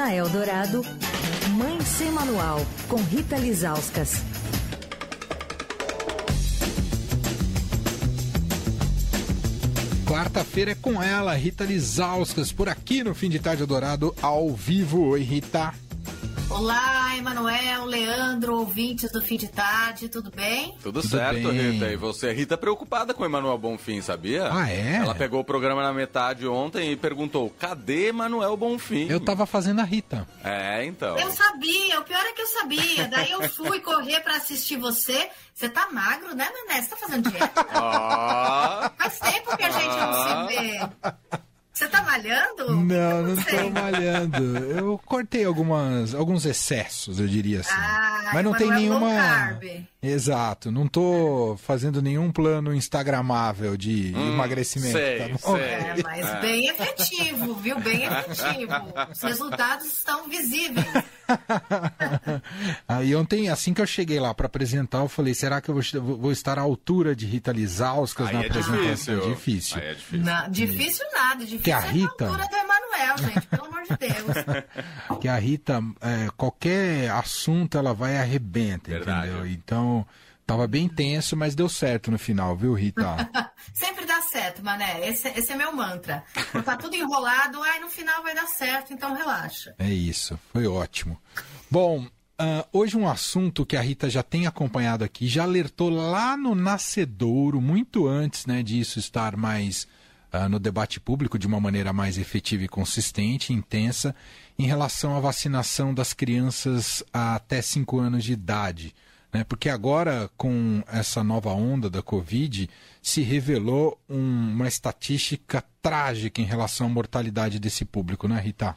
Na Eldorado, Mãe Sem Manual, com Rita Lizauskas. Quarta-feira é com ela, Rita Lizauskas, por aqui no Fim de Tarde Dourado, ao vivo. Oi, Rita. Olá, Emanuel, Leandro, ouvintes do Fim de Tarde, tudo bem? Tudo, Tudo certo, bem. Rita. E você, Rita, preocupada com o Emanuel Bonfim, sabia? Ah, é? Ela pegou o programa na metade ontem e perguntou: cadê Emanuel Bonfim? Eu tava fazendo a Rita. É, então. Eu sabia, o pior é que eu sabia. Daí eu fui correr pra assistir você. Você tá magro, né, Mané? Você tá fazendo dieta? Ó, Faz tempo que a gente não se vê. Você tá malhando? Não, não tô malhando. Eu cortei algumas, alguns excessos, eu diria assim. Ah, Mas não tem low nenhuma. Exato, não tô fazendo nenhum plano instagramável de Hum, emagrecimento, sei, tá bom? sei. É, mas É. bem efetivo, viu? Bem efetivo. Os resultados estão visíveis. Aí ontem, assim que eu cheguei lá pra apresentar, eu falei, será que eu vou, vou estar à altura de Rita Lizauskas Aí na é apresentação? difícil. difícil. Aí é difícil. Não, difícil nada, difícil Que a é a Rita- altura do Emanuel, gente, pelo amor de Deus. que a Rita, é, qualquer assunto ela vai e arrebenta, Verdade. entendeu? Então, tava bem tenso, mas deu certo no final, viu, Rita? Sempre certo, Mané. Esse, esse é meu mantra. Tá tudo enrolado, ai, no final vai dar certo, então relaxa. é isso, foi ótimo. Bom, ah, hoje um assunto que a Rita já tem acompanhado aqui, já alertou lá no nascedouro, muito antes né, disso estar mais ah, no debate público de uma maneira mais efetiva e consistente, intensa, em relação à vacinação das crianças até 5 anos de idade. Né? Porque agora, com essa nova onda da Covid, se revelou um- uma estatística trágica em relação à mortalidade desse público, né, Rita?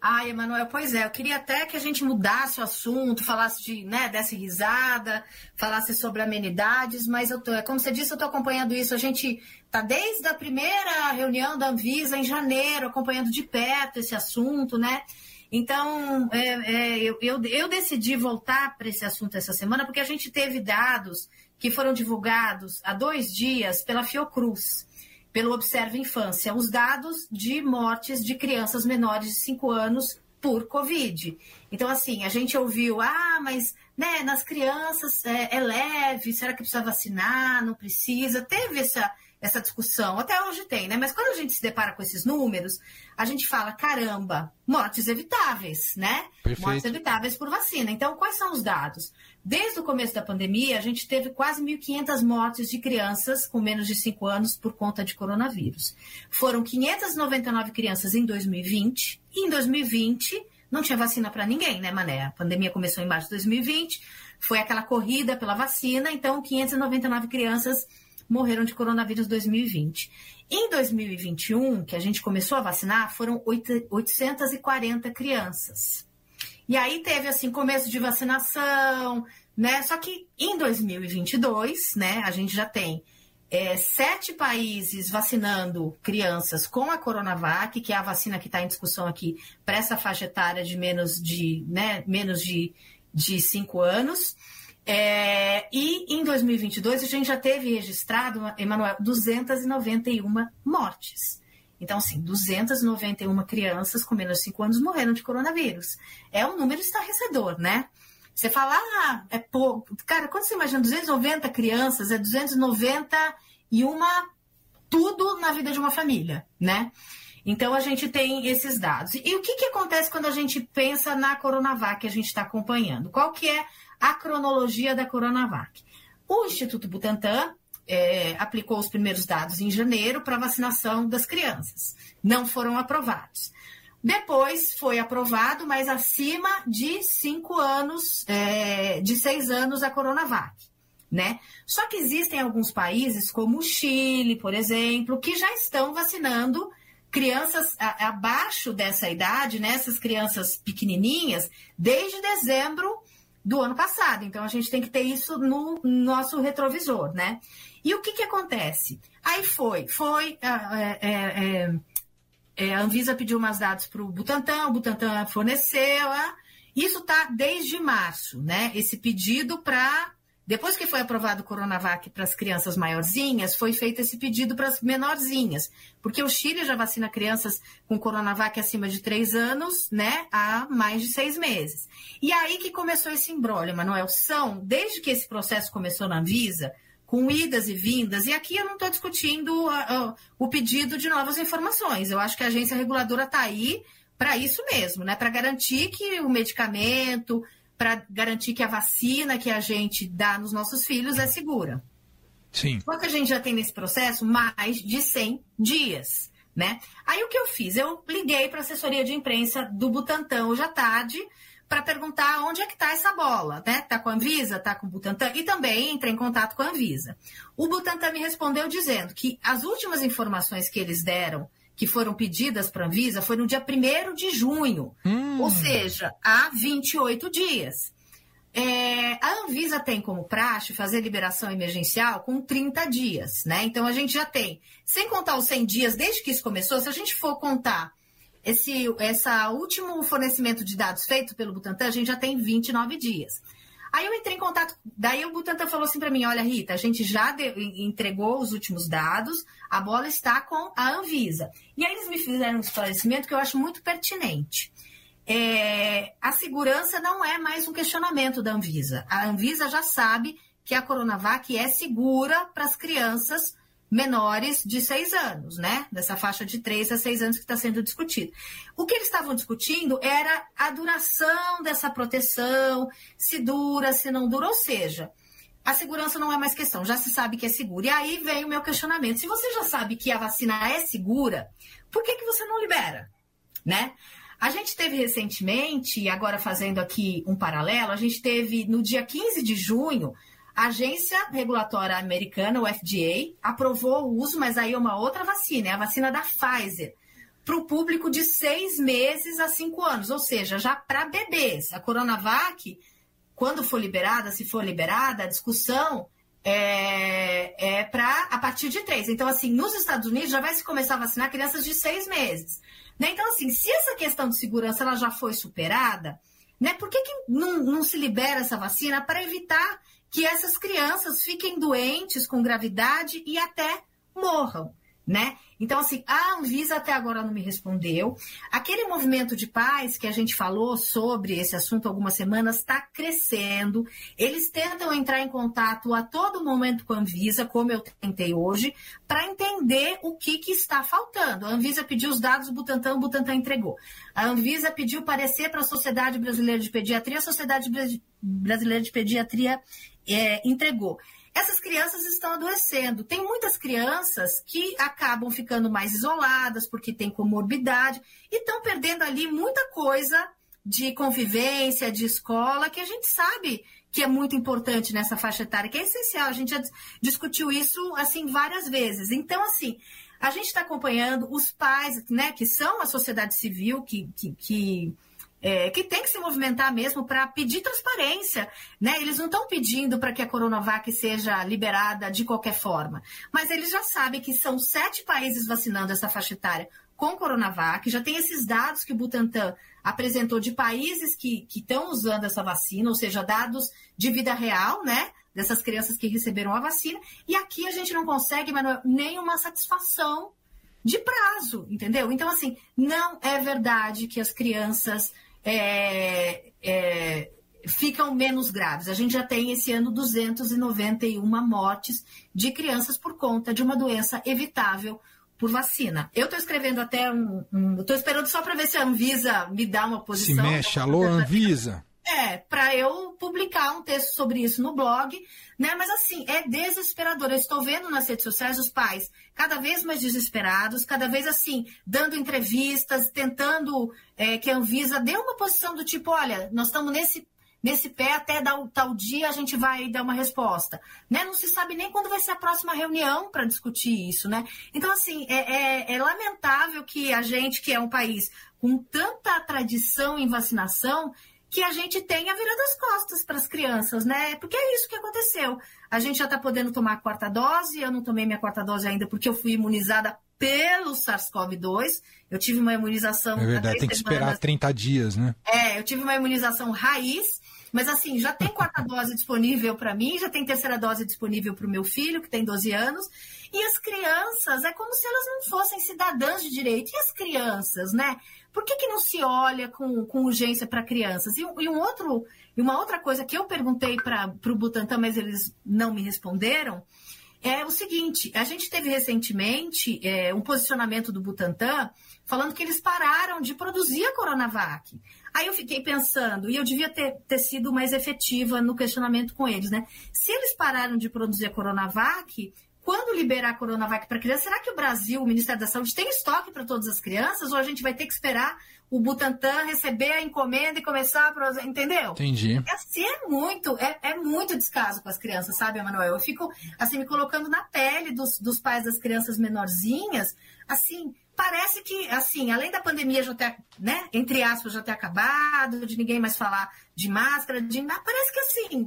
Ai, Emanuel, pois é, eu queria até que a gente mudasse o assunto, falasse de, né, desse risada, falasse sobre amenidades, mas eu tô, como você disse, eu estou acompanhando isso. A gente tá desde a primeira reunião da Anvisa em janeiro, acompanhando de perto esse assunto, né? Então, é, é, eu, eu, eu decidi voltar para esse assunto essa semana porque a gente teve dados que foram divulgados há dois dias pela Fiocruz pelo Observa Infância, os dados de mortes de crianças menores de 5 anos por Covid. Então, assim, a gente ouviu, ah, mas né, nas crianças é, é leve, será que precisa vacinar? Não precisa? Teve essa, essa discussão, até hoje tem, né? Mas quando a gente se depara com esses números, a gente fala, caramba, mortes evitáveis, né? Perfeito. Mortes evitáveis por vacina. Então, quais são os dados? Desde o começo da pandemia, a gente teve quase 1.500 mortes de crianças com menos de 5 anos por conta de coronavírus. Foram 599 crianças em 2020, e em 2020 não tinha vacina para ninguém, né, Mané? A pandemia começou em março de 2020, foi aquela corrida pela vacina, então 599 crianças morreram de coronavírus em 2020. Em 2021, que a gente começou a vacinar, foram 8 840 crianças. E aí teve assim começo de vacinação, né? Só que em 2022, né, a gente já tem é, sete países vacinando crianças com a Coronavac, que é a vacina que está em discussão aqui para essa faixa etária de menos de, né, menos de, de cinco anos. É, e em 2022 a gente já teve registrado, Emanuel, 291 mortes. Então, assim, 291 crianças com menos de 5 anos morreram de coronavírus. É um número estarrecedor, né? Você fala, ah, é pouco. Cara, quando você imagina 290 crianças, é 291 tudo na vida de uma família, né? Então a gente tem esses dados. E o que, que acontece quando a gente pensa na Coronavac que a gente está acompanhando? Qual que é a cronologia da Coronavac? O Instituto Butantan é, aplicou os primeiros dados em janeiro para vacinação das crianças. Não foram aprovados. Depois foi aprovado, mas acima de cinco anos, é, de seis anos a Coronavac. Né? Só que existem alguns países, como o Chile, por exemplo, que já estão vacinando crianças a, abaixo dessa idade, né? essas crianças pequenininhas, desde dezembro do ano passado. Então a gente tem que ter isso no nosso retrovisor, né? E o que, que acontece? Aí foi, foi. É, é, é, a Anvisa pediu umas dados para o Butantan, o Butantan forneceu. Isso está desde março, né? Esse pedido para Depois que foi aprovado o Coronavac para as crianças maiorzinhas, foi feito esse pedido para as menorzinhas, porque o Chile já vacina crianças com Coronavac acima de três anos, né, há mais de seis meses. E aí que começou esse embrólio, Manuel. São, desde que esse processo começou na Anvisa, com idas e vindas, e aqui eu não estou discutindo uh, uh, o pedido de novas informações. Eu acho que a agência reguladora está aí para isso mesmo, né, para garantir que o medicamento para garantir que a vacina que a gente dá nos nossos filhos é segura. Sim. Só que a gente já tem nesse processo mais de 100 dias, né? Aí o que eu fiz? Eu liguei para a assessoria de imprensa do Butantan hoje à tarde para perguntar onde é que está essa bola, né? Está com a Anvisa, está com o Butantan e também entrei em contato com a Anvisa. O Butantan me respondeu dizendo que as últimas informações que eles deram que foram pedidas para a Anvisa foi no dia 1 de junho, hum. ou seja, há 28 dias. É, a Anvisa tem como praxe fazer liberação emergencial com 30 dias, né? Então a gente já tem, sem contar os 100 dias desde que isso começou, se a gente for contar esse essa último fornecimento de dados feito pelo Butantan, a gente já tem 29 dias. Aí eu entrei em contato, daí o Butantan falou assim para mim, olha Rita, a gente já entregou os últimos dados, a bola está com a Anvisa. E aí eles me fizeram um esclarecimento que eu acho muito pertinente. É, a segurança não é mais um questionamento da Anvisa. A Anvisa já sabe que a Coronavac é segura para as crianças menores de seis anos, né? Dessa faixa de três a seis anos que está sendo discutido. O que eles estavam discutindo era a duração dessa proteção, se dura, se não dura, ou seja, a segurança não é mais questão, já se sabe que é segura. E aí vem o meu questionamento: se você já sabe que a vacina é segura, por que, que você não libera, né? A gente teve recentemente, agora fazendo aqui um paralelo, a gente teve no dia 15 de junho a agência regulatória americana, o FDA, aprovou o uso, mas aí é uma outra vacina, é a vacina da Pfizer, para o público de seis meses a cinco anos, ou seja, já para bebês. A Coronavac, quando for liberada, se for liberada, a discussão é, é para a partir de três. Então, assim, nos Estados Unidos já vai se começar a vacinar crianças de seis meses. Né? Então, assim, se essa questão de segurança ela já foi superada, né, por que, que não, não se libera essa vacina para evitar que essas crianças fiquem doentes com gravidade e até morram, né? Então, assim, a Anvisa até agora não me respondeu. Aquele movimento de paz que a gente falou sobre esse assunto algumas semanas está crescendo. Eles tentam entrar em contato a todo momento com a Anvisa, como eu tentei hoje, para entender o que, que está faltando. A Anvisa pediu os dados, o Butantan, o Butantan entregou. A Anvisa pediu parecer para a Sociedade Brasileira de Pediatria, a Sociedade Brasileira de Pediatria é, entregou. Essas crianças estão adoecendo. Tem muitas crianças que acabam ficando mais isoladas porque têm comorbidade e estão perdendo ali muita coisa de convivência, de escola, que a gente sabe que é muito importante nessa faixa etária, que é essencial. A gente já discutiu isso assim várias vezes. Então, assim, a gente está acompanhando os pais, né, que são a sociedade civil, que, que, que é, que tem que se movimentar mesmo para pedir transparência. Né? Eles não estão pedindo para que a Coronavac seja liberada de qualquer forma, mas eles já sabem que são sete países vacinando essa faixa etária com Coronavac, já tem esses dados que o Butantan apresentou de países que estão usando essa vacina, ou seja, dados de vida real, né? Dessas crianças que receberam a vacina, e aqui a gente não consegue, Manuel, nenhuma satisfação de prazo, entendeu? Então, assim, não é verdade que as crianças é, é, ficam menos graves. A gente já tem esse ano 291 mortes de crianças por conta de uma doença evitável por vacina. Eu estou escrevendo até um. Estou um, esperando só para ver se a Anvisa me dá uma posição. Se mexe, alô, Anvisa. É, para eu publicar um texto sobre isso no blog, né? Mas assim, é desesperador. Eu estou vendo nas redes sociais os pais cada vez mais desesperados, cada vez assim, dando entrevistas, tentando é, que a Anvisa dê uma posição do tipo, olha, nós estamos nesse nesse pé até dar, tal dia a gente vai dar uma resposta. Né? Não se sabe nem quando vai ser a próxima reunião para discutir isso. Né? Então, assim, é, é, é, lamentável que a gente, que é um país com tanta tradição em vacinação, que a gente tenha virado as costas para as crianças, né? Porque é isso que aconteceu. A gente já está podendo tomar a quarta dose, eu não tomei minha quarta dose ainda porque eu fui imunizada pelo SARS-CoV-2. Eu tive uma imunização. É verdade, tem que esperar 30 dias, né? É, eu tive uma imunização raiz. Mas assim, já tem quarta dose disponível para mim, já tem terceira dose disponível para o meu filho, que tem 12 anos. E as crianças, é como se elas não fossem cidadãs de direito. E as crianças, né? Por que, que não se olha com, com urgência para crianças? E, e, um outro, e uma outra coisa que eu perguntei para o Butantan, mas eles não me responderam, é o seguinte: a gente teve recentemente é, um posicionamento do Butantan falando que eles pararam de produzir a Coronavac. Aí eu fiquei pensando, e eu devia ter, ter sido mais efetiva no questionamento com eles, né? Se eles pararam de produzir a Coronavac, quando liberar a Coronavac para criança, será que o Brasil, o Ministério da Saúde, tem estoque para todas as crianças? Ou a gente vai ter que esperar o Butantan receber a encomenda e começar a produzir? Entendeu? Entendi. Assim, é muito, é, é muito descaso com as crianças, sabe, Emanuel? Eu fico, assim, me colocando na pele dos, dos pais das crianças menorzinhas, assim, parece que, assim, além da pandemia já ter, né, entre aspas, já ter acabado, de ninguém mais falar de máscara, de parece que assim,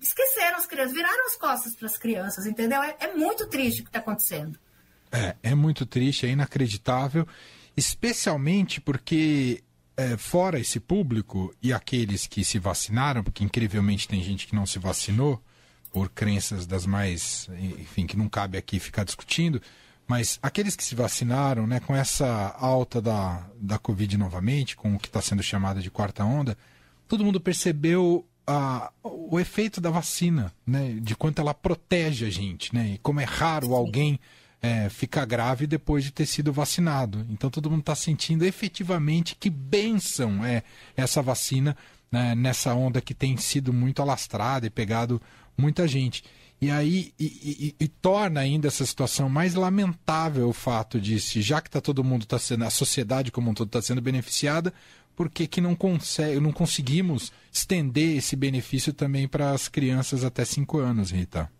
esqueceram as crianças, viraram as costas para as crianças, entendeu? É, é, muito triste o que está acontecendo. É, é muito triste, é inacreditável, especialmente porque é, fora esse público e aqueles que se vacinaram, porque incrivelmente tem gente que não se vacinou por crenças das mais, enfim, que não cabe aqui ficar discutindo, mas aqueles que se vacinaram, né, com essa alta da, da Covid novamente, com o que está sendo chamado de quarta onda, todo mundo percebeu a, o efeito da vacina, né? De quanto ela protege a gente, né? E como é raro alguém é, ficar grave depois de ter sido vacinado. Então todo mundo está sentindo efetivamente que benção é essa vacina né? nessa onda que tem sido muito alastrada e pegado muita gente. E aí e, e, e, torna ainda essa situação mais lamentável o fato de se já que está todo mundo está sendo a sociedade como um todo está sendo beneficiada, por que, que não, consegue, não conseguimos estender esse benefício também para as crianças até 5 anos, Rita?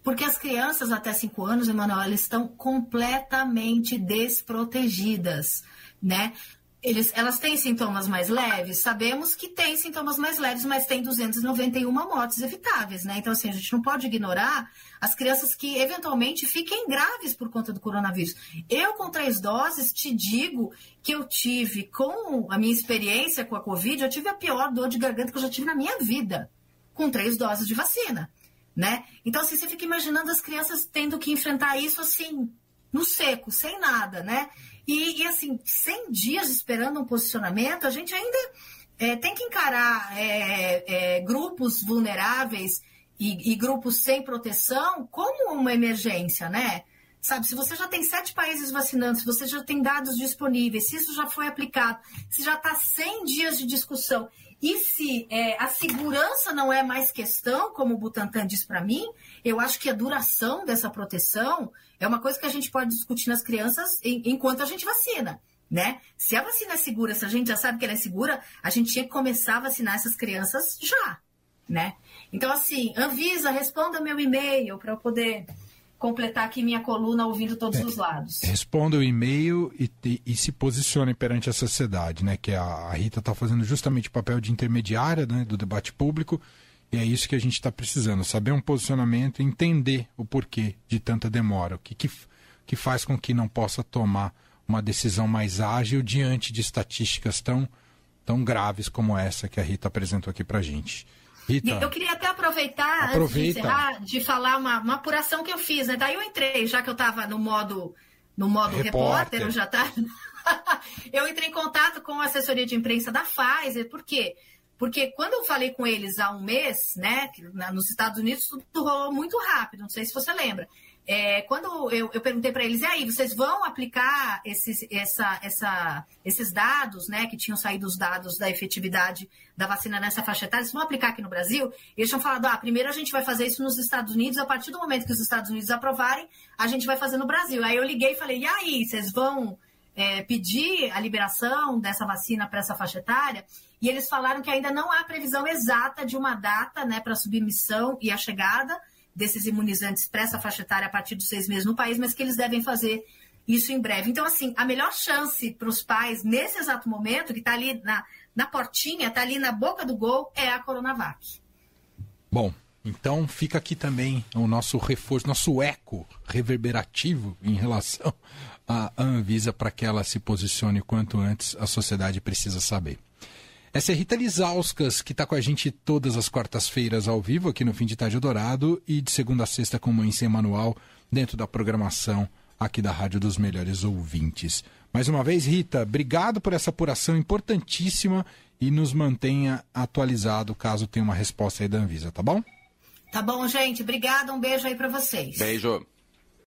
Porque as crianças até 5 anos, Emanuel, elas estão completamente desprotegidas, né? Eles, elas têm sintomas mais leves? Sabemos que tem sintomas mais leves, mas tem 291 mortes evitáveis, né? Então, assim, a gente não pode ignorar as crianças que eventualmente fiquem graves por conta do coronavírus. Eu, com três doses, te digo que eu tive, com a minha experiência com a Covid, eu tive a pior dor de garganta que eu já tive na minha vida, com três doses de vacina, né? Então, assim, você fica imaginando as crianças tendo que enfrentar isso, assim, no seco, sem nada, né? E, e assim, 100 dias esperando um posicionamento, a gente ainda é, tem que encarar é, é, grupos vulneráveis e, e, grupos sem proteção como uma emergência, né? Sabe, se você já tem sete países vacinando, se você já tem dados disponíveis, se isso já foi aplicado, se já está 100 dias de discussão, e se é, a segurança não é mais questão, como o Butantan diz para mim, eu acho que a duração dessa proteção é uma coisa que a gente pode discutir nas crianças enquanto a gente vacina. Né? Se a vacina é segura, se a gente já sabe que ela é segura, a gente tinha que começar a vacinar essas crianças já, né? Então, assim, Anvisa, responda meu e-mail para eu poder completar aqui minha coluna ouvindo todos é, os lados. Responda o e-mail e, e, e, se posicione perante a sociedade, né? Que a, a Rita está fazendo justamente o papel de intermediária né, do debate público e é isso que a gente está precisando, saber um posicionamento, entender o porquê de tanta demora, o que, que, que faz com que não possa tomar uma decisão mais ágil diante de estatísticas tão, tão graves como essa que a Rita apresentou aqui para a gente. Rita, eu queria até aproveitar, aproveita. antes de encerrar, de falar uma, uma apuração que eu fiz. Né? Daí eu entrei, já que eu estava no modo, no modo repórter, repórter eu já tá... eu entrei em contato com a assessoria de imprensa da Pfizer, por quê? Porque porque quando eu falei com eles há um mês, né, nos Estados Unidos, tudo rolou muito rápido, não sei se você lembra. É, quando eu, eu perguntei para eles, e aí, vocês vão aplicar esses, essa, essa, esses dados, né, que tinham saído os dados da efetividade da vacina nessa faixa etária, vocês vão aplicar aqui no Brasil? Eles tinham falado, ah, primeiro a gente vai fazer isso nos Estados Unidos, a partir do momento que os Estados Unidos aprovarem, a gente vai fazer no Brasil. Aí eu liguei e falei, e aí, vocês vão é, pedir a liberação dessa vacina para essa faixa etária? E eles falaram que ainda não há previsão exata de uma data né, para a submissão e a chegada desses imunizantes para essa faixa etária a partir dos seis meses no país, mas que eles devem fazer isso em breve. Então, assim, a melhor chance para os pais nesse exato momento, que está ali na, na portinha, está ali na boca do gol, é a Coronavac. Bom, então fica aqui também o nosso reforço, nosso eco reverberativo em relação à Anvisa para que ela se posicione o quanto antes, a sociedade precisa saber. Essa é Rita Lizauskas, que está com a gente todas as quartas-feiras ao vivo, aqui no Fim de Tarde Dourado, e de segunda a sexta com Mãe Sem Manual, dentro da programação aqui da Rádio dos Melhores Ouvintes. Mais uma vez, Rita, obrigado por essa apuração importantíssima e nos mantenha atualizado caso tenha uma resposta aí da Anvisa, tá bom? Tá bom, gente. Obrigada. Um beijo aí para vocês. Beijo.